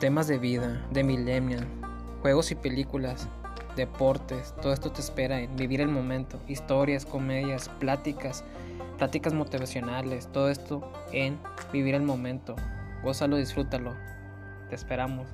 temas de vida, de millennial, juegos y películas, deportes, todo esto te espera en vivir el momento, historias, comedias, pláticas, pláticas motivacionales, todo esto en vivir el momento. Gózalo, disfrútalo. Te esperamos.